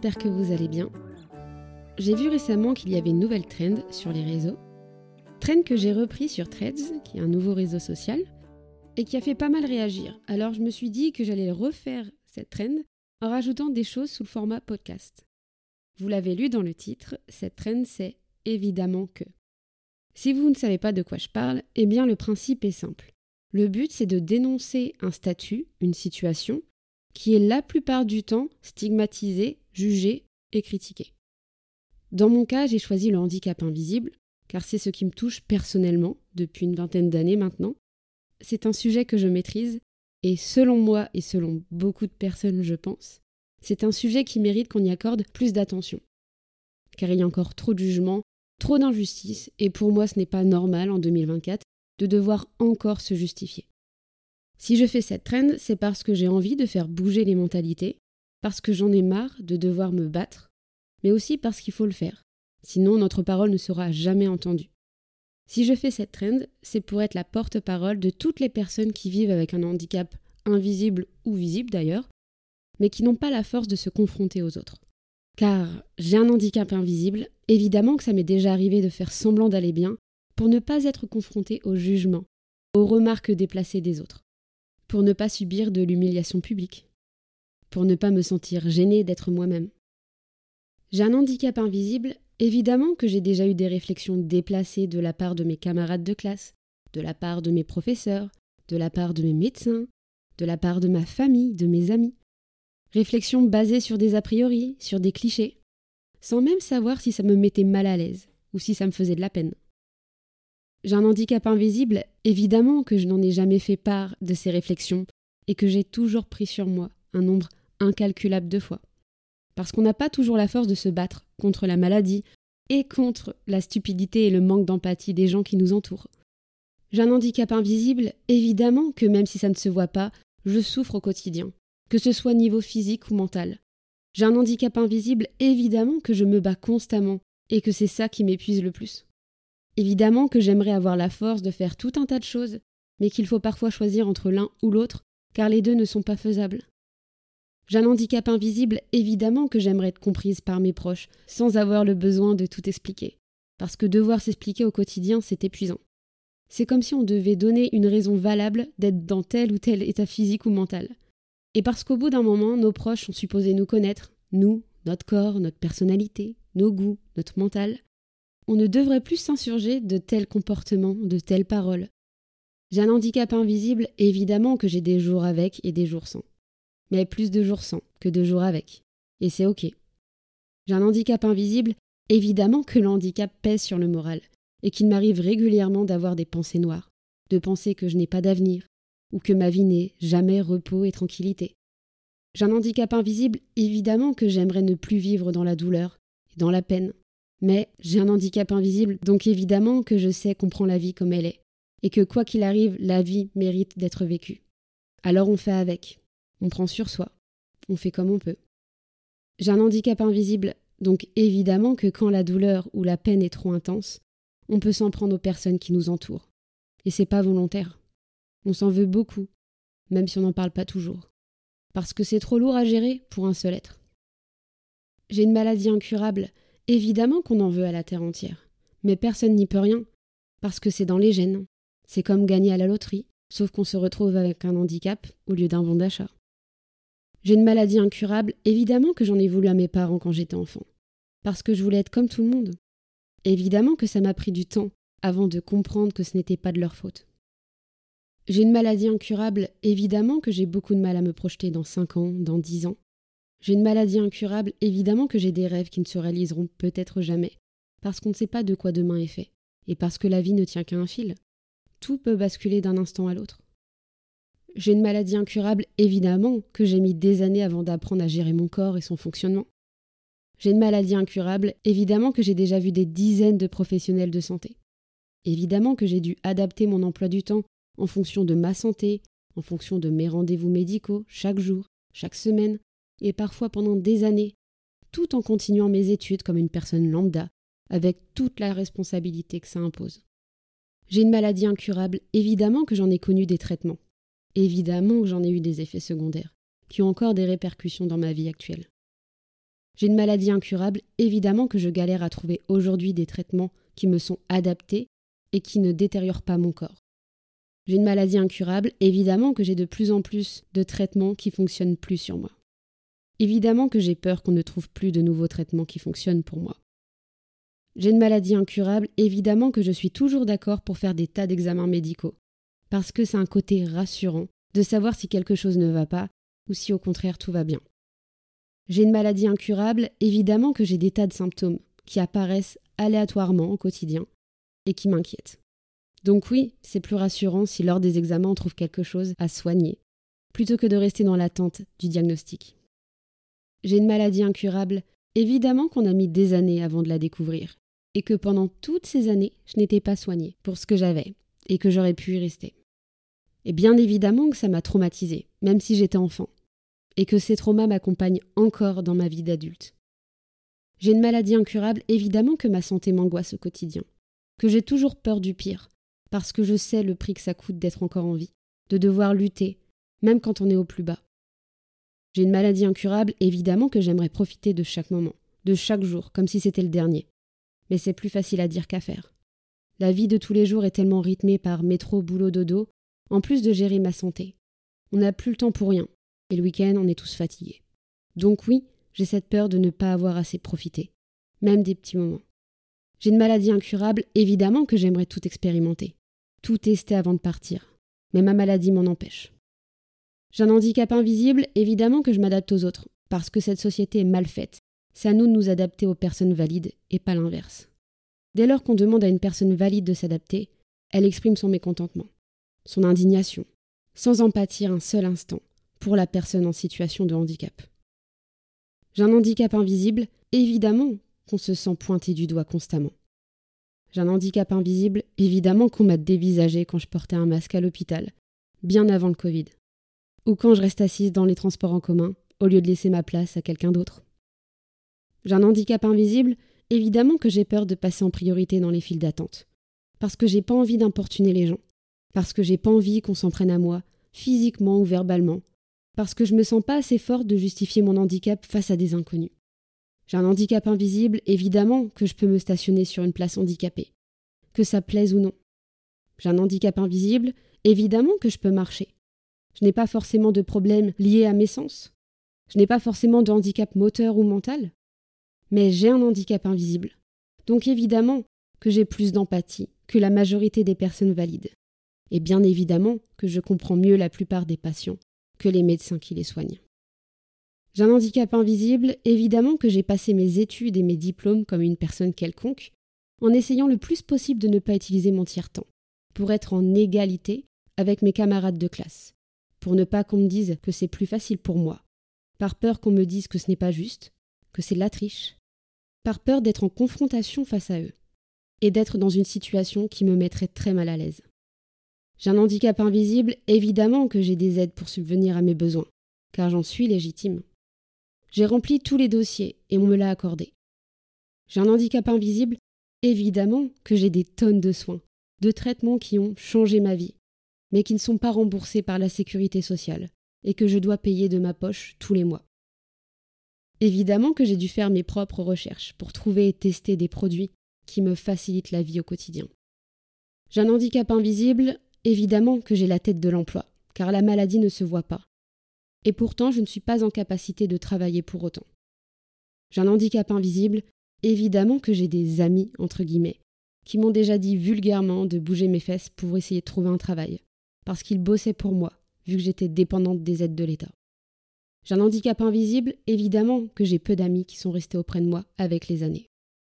j'espère que vous allez bien. J'ai vu récemment qu'il y avait une nouvelle trend sur les réseaux. Trend que j'ai repris sur Threads, qui est un nouveau réseau social, et qui a fait pas mal réagir. Alors je me suis dit que j'allais refaire cette trend en rajoutant des choses sous le format podcast. Vous l'avez lu dans le titre, cette trend c'est évidemment que. Si vous ne savez pas de quoi je parle, eh bien le principe est simple. Le but c'est de dénoncer un statut, une situation, qui est la plupart du temps stigmatisé, jugé et critiqué. Dans mon cas, j'ai choisi le handicap invisible, car c'est ce qui me touche personnellement depuis une vingtaine d'années maintenant. C'est un sujet que je maîtrise, et selon moi et selon beaucoup de personnes, je pense, c'est un sujet qui mérite qu'on y accorde plus d'attention. Car il y a encore trop de jugements, trop d'injustices, et pour moi ce n'est pas normal en 2024 de devoir encore se justifier. Si je fais cette traîne, c'est parce que j'ai envie de faire bouger les mentalités, parce que j'en ai marre de devoir me battre, mais aussi parce qu'il faut le faire. Sinon, notre parole ne sera jamais entendue. Si je fais cette trend, c'est pour être la porte-parole de toutes les personnes qui vivent avec un handicap invisible ou visible d'ailleurs, mais qui n'ont pas la force de se confronter aux autres. Car j'ai un handicap invisible, évidemment que ça m'est déjà arrivé de faire semblant d'aller bien pour ne pas être confronté au jugement, aux remarques déplacées des autres pour ne pas subir de l'humiliation publique, pour ne pas me sentir gênée d'être moi-même. J'ai un handicap invisible, évidemment que j'ai déjà eu des réflexions déplacées de la part de mes camarades de classe, de la part de mes professeurs, de la part de mes médecins, de la part de ma famille, de mes amis. Réflexions basées sur des a priori, sur des clichés, sans même savoir si ça me mettait mal à l'aise ou si ça me faisait de la peine. J'ai un handicap invisible, évidemment que je n'en ai jamais fait part de ces réflexions et que j'ai toujours pris sur moi un nombre incalculable de fois. Parce qu'on n'a pas toujours la force de se battre contre la maladie et contre la stupidité et le manque d'empathie des gens qui nous entourent. J'ai un handicap invisible, évidemment que même si ça ne se voit pas, je souffre au quotidien, que ce soit niveau physique ou mental. J'ai un handicap invisible, évidemment que je me bats constamment et que c'est ça qui m'épuise le plus. Évidemment que j'aimerais avoir la force de faire tout un tas de choses, mais qu'il faut parfois choisir entre l'un ou l'autre, car les deux ne sont pas faisables. J'ai un handicap invisible, évidemment que j'aimerais être comprise par mes proches, sans avoir le besoin de tout expliquer, parce que devoir s'expliquer au quotidien, c'est épuisant. C'est comme si on devait donner une raison valable d'être dans tel ou tel état physique ou mental. Et parce qu'au bout d'un moment, nos proches sont supposés nous connaître, nous, notre corps, notre personnalité, nos goûts, notre mental, on ne devrait plus s'insurger de tels comportements, de telles paroles. J'ai un handicap invisible, évidemment que j'ai des jours avec et des jours sans. Mais plus de jours sans que de jours avec. Et c'est ok. J'ai un handicap invisible, évidemment que le handicap pèse sur le moral, et qu'il m'arrive régulièrement d'avoir des pensées noires, de penser que je n'ai pas d'avenir, ou que ma vie n'est jamais repos et tranquillité. J'ai un handicap invisible, évidemment que j'aimerais ne plus vivre dans la douleur et dans la peine, mais j'ai un handicap invisible, donc évidemment que je sais qu'on prend la vie comme elle est, et que quoi qu'il arrive, la vie mérite d'être vécue. Alors on fait avec, on prend sur soi, on fait comme on peut. J'ai un handicap invisible, donc évidemment que quand la douleur ou la peine est trop intense, on peut s'en prendre aux personnes qui nous entourent. Et c'est pas volontaire. On s'en veut beaucoup, même si on n'en parle pas toujours. Parce que c'est trop lourd à gérer pour un seul être. J'ai une maladie incurable, Évidemment qu'on en veut à la terre entière, mais personne n'y peut rien, parce que c'est dans les gènes. C'est comme gagner à la loterie, sauf qu'on se retrouve avec un handicap au lieu d'un bon d'achat. J'ai une maladie incurable, évidemment que j'en ai voulu à mes parents quand j'étais enfant, parce que je voulais être comme tout le monde. Évidemment que ça m'a pris du temps avant de comprendre que ce n'était pas de leur faute. J'ai une maladie incurable, évidemment que j'ai beaucoup de mal à me projeter dans cinq ans, dans dix ans, j'ai une maladie incurable, évidemment que j'ai des rêves qui ne se réaliseront peut-être jamais, parce qu'on ne sait pas de quoi demain est fait, et parce que la vie ne tient qu'à un fil. Tout peut basculer d'un instant à l'autre. J'ai une maladie incurable, évidemment, que j'ai mis des années avant d'apprendre à gérer mon corps et son fonctionnement. J'ai une maladie incurable, évidemment que j'ai déjà vu des dizaines de professionnels de santé. Évidemment que j'ai dû adapter mon emploi du temps en fonction de ma santé, en fonction de mes rendez-vous médicaux, chaque jour, chaque semaine, et parfois pendant des années, tout en continuant mes études comme une personne lambda, avec toute la responsabilité que ça impose. J'ai une maladie incurable, évidemment que j'en ai connu des traitements, évidemment que j'en ai eu des effets secondaires, qui ont encore des répercussions dans ma vie actuelle. J'ai une maladie incurable, évidemment que je galère à trouver aujourd'hui des traitements qui me sont adaptés et qui ne détériorent pas mon corps. J'ai une maladie incurable, évidemment que j'ai de plus en plus de traitements qui fonctionnent plus sur moi. Évidemment que j'ai peur qu'on ne trouve plus de nouveaux traitements qui fonctionnent pour moi. J'ai une maladie incurable, évidemment que je suis toujours d'accord pour faire des tas d'examens médicaux, parce que c'est un côté rassurant de savoir si quelque chose ne va pas ou si au contraire tout va bien. J'ai une maladie incurable, évidemment que j'ai des tas de symptômes qui apparaissent aléatoirement au quotidien et qui m'inquiètent. Donc oui, c'est plus rassurant si lors des examens on trouve quelque chose à soigner, plutôt que de rester dans l'attente du diagnostic. J'ai une maladie incurable, évidemment qu'on a mis des années avant de la découvrir, et que pendant toutes ces années, je n'étais pas soignée pour ce que j'avais, et que j'aurais pu y rester. Et bien évidemment que ça m'a traumatisée, même si j'étais enfant, et que ces traumas m'accompagnent encore dans ma vie d'adulte. J'ai une maladie incurable, évidemment que ma santé m'angoisse au quotidien, que j'ai toujours peur du pire, parce que je sais le prix que ça coûte d'être encore en vie, de devoir lutter, même quand on est au plus bas. J'ai une maladie incurable, évidemment que j'aimerais profiter de chaque moment, de chaque jour, comme si c'était le dernier. Mais c'est plus facile à dire qu'à faire. La vie de tous les jours est tellement rythmée par métro, boulot, dodo, en plus de gérer ma santé. On n'a plus le temps pour rien, et le week-end, on est tous fatigués. Donc oui, j'ai cette peur de ne pas avoir assez profité, même des petits moments. J'ai une maladie incurable, évidemment que j'aimerais tout expérimenter, tout tester avant de partir, mais ma maladie m'en empêche. J'ai un handicap invisible, évidemment que je m'adapte aux autres, parce que cette société est mal faite. C'est à nous de nous adapter aux personnes valides et pas l'inverse. Dès lors qu'on demande à une personne valide de s'adapter, elle exprime son mécontentement, son indignation, sans en pâtir un seul instant pour la personne en situation de handicap. J'ai un handicap invisible, évidemment qu'on se sent pointé du doigt constamment. J'ai un handicap invisible, évidemment qu'on m'a dévisagé quand je portais un masque à l'hôpital, bien avant le Covid. Ou quand je reste assise dans les transports en commun, au lieu de laisser ma place à quelqu'un d'autre. J'ai un handicap invisible, évidemment que j'ai peur de passer en priorité dans les files d'attente. Parce que j'ai pas envie d'importuner les gens. Parce que j'ai pas envie qu'on s'en prenne à moi, physiquement ou verbalement, parce que je me sens pas assez forte de justifier mon handicap face à des inconnus. J'ai un handicap invisible, évidemment que je peux me stationner sur une place handicapée, que ça plaise ou non. J'ai un handicap invisible, évidemment que je peux marcher. Je n'ai pas forcément de problème lié à mes sens. Je n'ai pas forcément de handicap moteur ou mental. Mais j'ai un handicap invisible. Donc évidemment que j'ai plus d'empathie que la majorité des personnes valides. Et bien évidemment que je comprends mieux la plupart des patients que les médecins qui les soignent. J'ai un handicap invisible, évidemment que j'ai passé mes études et mes diplômes comme une personne quelconque, en essayant le plus possible de ne pas utiliser mon tiers-temps, pour être en égalité avec mes camarades de classe, pour ne pas qu'on me dise que c'est plus facile pour moi, par peur qu'on me dise que ce n'est pas juste, que c'est la triche, par peur d'être en confrontation face à eux, et d'être dans une situation qui me mettrait très mal à l'aise. J'ai un handicap invisible, évidemment que j'ai des aides pour subvenir à mes besoins, car j'en suis légitime. J'ai rempli tous les dossiers et on me l'a accordé. J'ai un handicap invisible, évidemment que j'ai des tonnes de soins, de traitements qui ont changé ma vie, mais qui ne sont pas remboursés par la sécurité sociale, et que je dois payer de ma poche tous les mois. Évidemment que j'ai dû faire mes propres recherches pour trouver et tester des produits qui me facilitent la vie au quotidien. J'ai un handicap invisible, Évidemment que j'ai la tête de l'emploi, car la maladie ne se voit pas. Et pourtant, je ne suis pas en capacité de travailler pour autant. J'ai un handicap invisible, évidemment que j'ai des amis, entre guillemets, qui m'ont déjà dit vulgairement de bouger mes fesses pour essayer de trouver un travail, parce qu'ils bossaient pour moi, vu que j'étais dépendante des aides de l'État. J'ai un handicap invisible, évidemment que j'ai peu d'amis qui sont restés auprès de moi avec les années,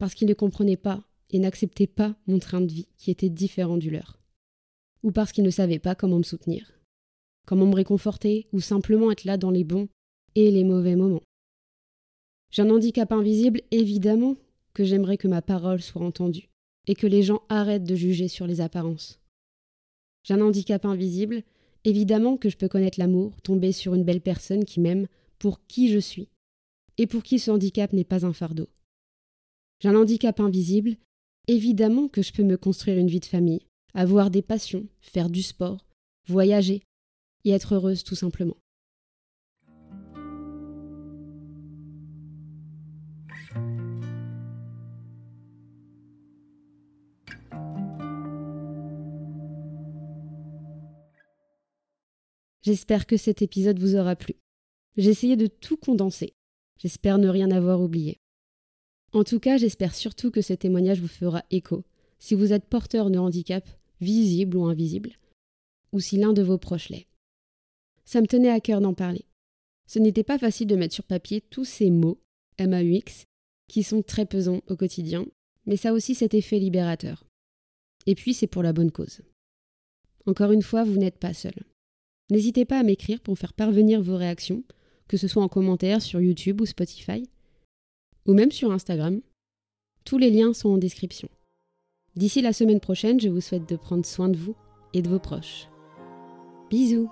parce qu'ils ne comprenaient pas et n'acceptaient pas mon train de vie qui était différent du leur ou parce qu'ils ne savaient pas comment me soutenir, comment me réconforter, ou simplement être là dans les bons et les mauvais moments. J'ai un handicap invisible, évidemment, que j'aimerais que ma parole soit entendue, et que les gens arrêtent de juger sur les apparences. J'ai un handicap invisible, évidemment que je peux connaître l'amour, tomber sur une belle personne qui m'aime pour qui je suis, et pour qui ce handicap n'est pas un fardeau. J'ai un handicap invisible, évidemment que je peux me construire une vie de famille, avoir des passions, faire du sport, voyager et être heureuse tout simplement. J'espère que cet épisode vous aura plu. J'ai essayé de tout condenser. J'espère ne rien avoir oublié. En tout cas, j'espère surtout que ce témoignage vous fera écho, si vous êtes porteur de handicap, visible ou invisible, ou si l'un de vos proches l'est. Ça me tenait à cœur d'en parler. Ce n'était pas facile de mettre sur papier tous ces mots, MAUX, qui sont très pesants au quotidien, mais ça aussi cet effet libérateur. Et puis c'est pour la bonne cause. Encore une fois, vous n'êtes pas seul. N'hésitez pas à m'écrire pour faire parvenir vos réactions, que ce soit en commentaire sur YouTube ou Spotify, ou même sur Instagram. Tous les liens sont en description. D'ici la semaine prochaine, je vous souhaite de prendre soin de vous et de vos proches. Bisous